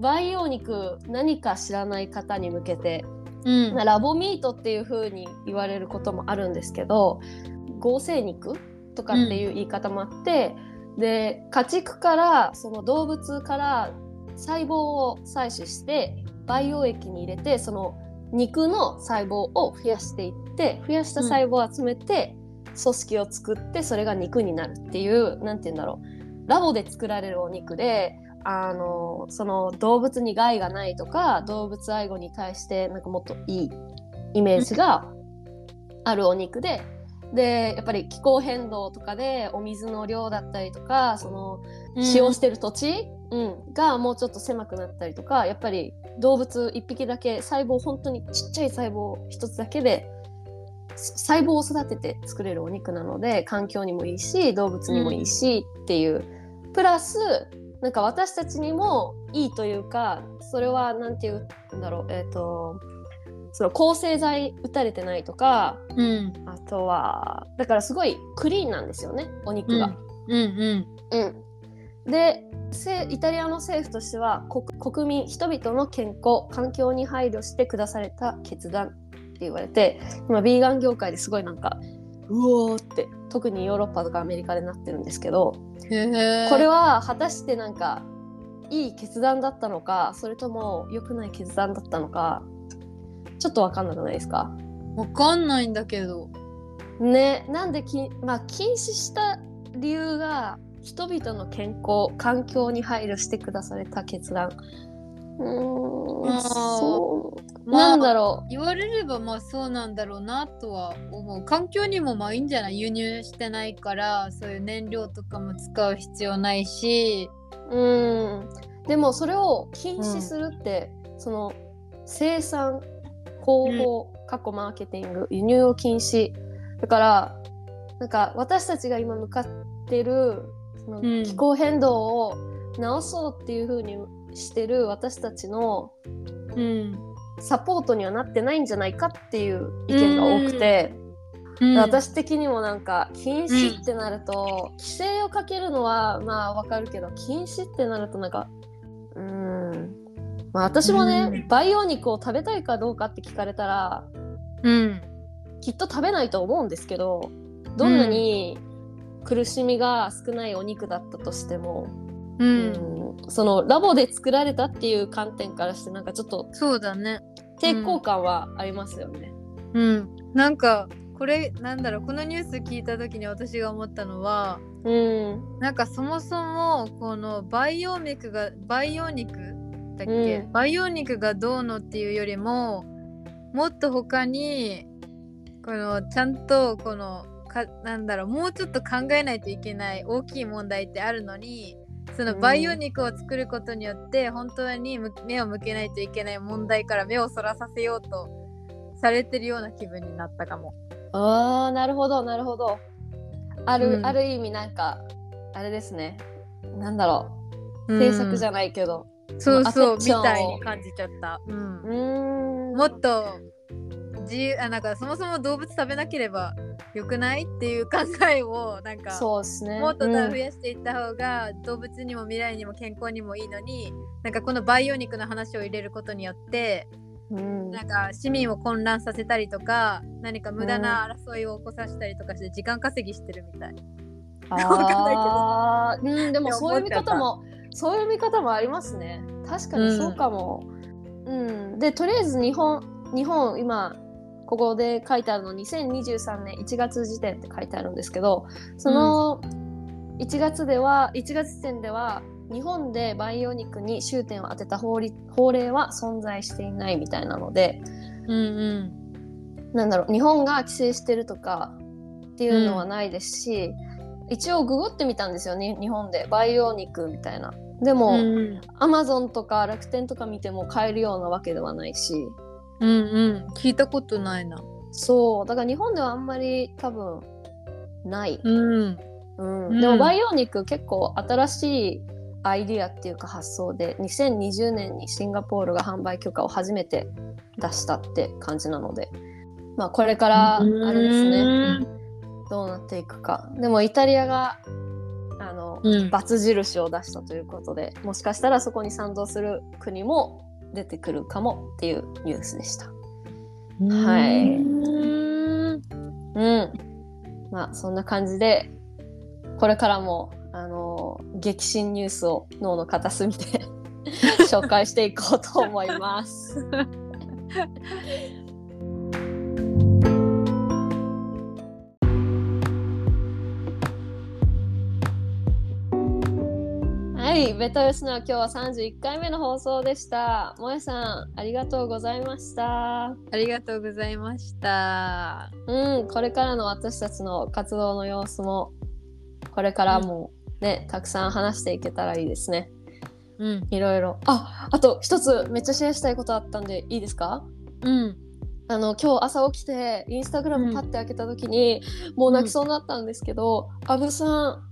培養肉何か知らない方に向けてうん。ラボミートっていう風に言われることもあるんですけど合成肉とかっていう言い方もあって、で家畜からその動物から細胞を採取して培養液に入れてその肉の細胞を増やしていって増やした細胞を集めて、組織を作ってそれが肉になるっていう何て言うんだろうラボで作られるお肉であのその動物に害がないとか動物愛護に対してなんかもっといいイメージがあるお肉で。でやっぱり気候変動とかでお水の量だったりとかその使用してる土地、うん、がもうちょっと狭くなったりとかやっぱり動物1匹だけ細胞本当にちっちゃい細胞1つだけで細胞を育てて作れるお肉なので環境にもいいし動物にもいいしっていう、プラスなんか私たちにもいいというかそれは何て言うんだろうえっ、とその抗生剤打たれてないとかうん。あとはだからすごいクリーンなんですよねお肉が。うんうん。うん、でせイタリアの政府としては国国民人々の健康環境に配慮して下された決断って言われて今ビーガン業界ですごいなんかうおーって特にヨーロッパとかアメリカでなってるんですけどこれは果たしてなんかいい決断だったのかそれとも良くない決断だったのかちょっと分かんなくないですか？わかんないんだけど。ねなんでき、まあ、禁止した理由が人々の健康環境に配慮してくだされた決断。うーんそう、まあなんだろ言われればまあそうなんだろうなとは思う。環境にもまあいいんじゃない。輸入してないからそういう燃料とかも使う必要ないし。ううん。でもそれを禁止するって、その生産広報過去マーケティング輸入を禁止。だからなんか私たちが今向かってるそのうん。気候変動を直そうっていう風にしてる私たちのうん、サポートにはなってないんじゃないかっていう意見が多くて、うん、私的にもなんか禁止ってなると、規制をかけるのはまあわかるけど禁止ってなるとなんかうーん。まあ私もね、うん。培養肉を食べたいかどうかって聞かれたらうん。きっと食べないと思うんですけどどんなに苦しみが少ないお肉だったとしても、う、うんんそのラボで作られたっていう観点からしてなんかちょっとそうだね。抵抗感はありますよね。うん。なんかこれなんだろうこのニュース聞いた時に私が思ったのはうん、なんかそもそもこの培養肉が培養肉だっけ、うん。培養肉がどうのっていうよりももっと他にこのちゃんとこのかなんだろうもうちょっと考えないといけない大きい問題ってあるのにその培養肉を作ることによって本当にむ目を向けないといけない問題から目をそらさせようとされてるような気分になったかも。あーなるほどなるほど。ある、うん。ある意味なんかあれですね。なんだろう。うん。制作じゃないけどそうそうみたいに感じちゃった。うん。うーん。もっと自由あなんかそもそも動物食べなければよくないっていう考えをなんかそうですね。もっとうん増やしていった方が動物にも未来にも健康にもいいのになんかこの培養肉の話を入れることによってうん。なんか市民を混乱させたりとか何か無駄な争いを起こさせたりとかして時間稼ぎしてるみたい。あー。うんでもそういう見方もそういう見方もありますね。確かにそうかも、うん。でとりあえず日本日本今ここで書いてあるの2023年1月時点って書いてあるんですけどその1月では1月時点では日本で培養肉に終点を当てた法律法令は存在していないみたいなのでうんうん。なんだろう日本が規制してるとかっていうのはないですし、一応ググってみたんですよね日本で。培養肉みたいな。でも、うんアマゾンとか楽天とか見ても買えるようなわけではないしうんうん。聞いたことないな。そう。だから日本ではあんまり多分ない、うん。うん。うん。でも培養肉結構新しいアイディアっていうか発想で2020年にシンガポールが販売許可を初めて出したって感じなので。まあこれからあれですね。どうなっていくか。でもイタリアがあの、うん×印を出したということでもしかしたらそこに賛同する国も出てくるかもっていうニュースでした。はいうん。うんまあそんな感じでこれからもあの激震ニュースを脳の片隅で 紹介していこうと思います。はい、ベトヨスナ今日は31回目の放送でした。もえさん、ありがとうございました。ありがとうございました。うん、これからの私たちの活動の様子も、これからもね、たくさん話していけたらいいですね。うん。いろいろ。あ、あと一つめっちゃシェアしたいことあったんでいいですか？うん。あの今日朝起きてインスタグラムパッて開けた時に、もう泣きそうになったんですけど、アブさんえ、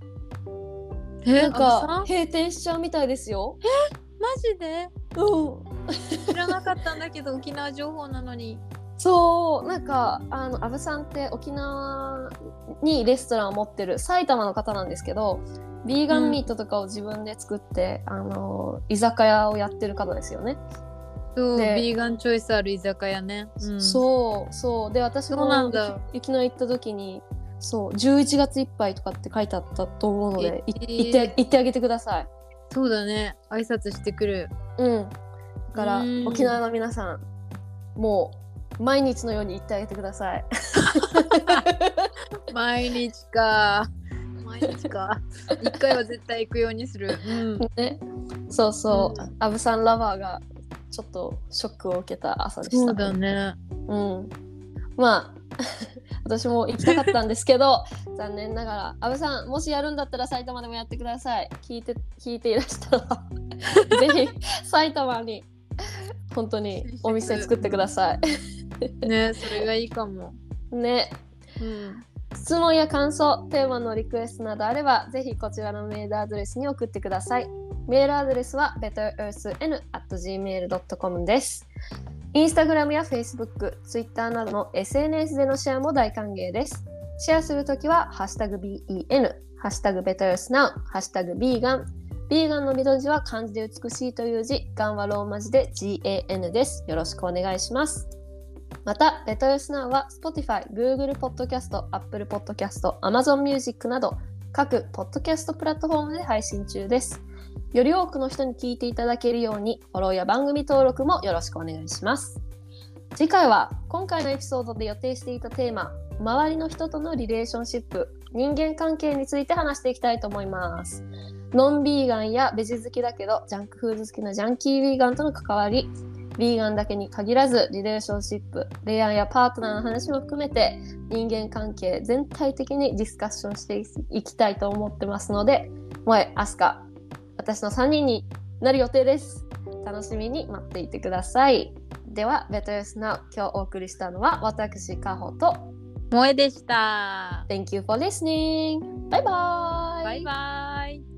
なんかん閉店しちゃうみたいですよ。マジで？うん。知らなかったんだけど、沖縄情報なのに。そうなんかあのアブさんって沖縄にレストランを持ってる埼玉の方なんですけどビーガンミートとかを自分で作って、あの居酒屋をやってる方ですよね。そう、でビーガンチョイスある居酒屋ね。うん、そうそうで私もなんだ沖縄行った時にそう11月いっぱいとかって書いてあったと思うので、いえー行って行ってあげてください。そうだね。挨拶してくる。うん。だからうん沖縄の皆さんもう毎日のように行ってあげてください。毎日か。毎日か。一回は絶対行くようにする。うん。ね、そうそう、うんアブさんラバーがちょっとショックを受けた朝でした。そうだね。うん。まあ 私も行きたかったんですけど 残念ながらアブさんもしやるんだったら埼玉でもやってください。聞いて聞いていらしたら ぜひ埼玉に本当にお店作ってくださね、それがいいかも。い。ね。うん。質問や感想、テーマのリクエストなどあれば、ぜひこちらのメールアドレスに送ってください。メールアドレスは betterearthn.gmail.com です。インスタグラムや Facebook、Twitter などの SNS でのシェアも大歓迎です。シェアするときは、ハッシュタグ BEN、ハッシュタグ BetterEarthNow、ハッシュタグ BEGAN、ビーガンの緑字は漢字で美しいという字、ガンはローマ字で GAN です。よろしくお願いします。また、ベトヨスナウは Spotify、Google Podcast、Apple Podcast、Amazon Music など各ポッドキャストプラットフォームで配信中です。より多くの人に聞いていただけるように、フォローや番組登録もよろしくお願いします。次回は今回のエピソードで予定していたテーマ、周りの人とのリレーションシップ、人間関係について話していきたいと思います。ノンビーガンやベジ好きだけど、ジャンクフード好きなジャンキービーガンとの関わり、ビーガンだけに限らずリレーションシップ恋愛やパートナーの話も含めて人間関係全体的にディスカッションしていきたいと思ってますので萌え、アスカ私の3人になる予定です楽しみに待っていてくださいでは Better Yes Now 今日お送りしたのは私カホと萌えでした。Thank you for listening バイバイ。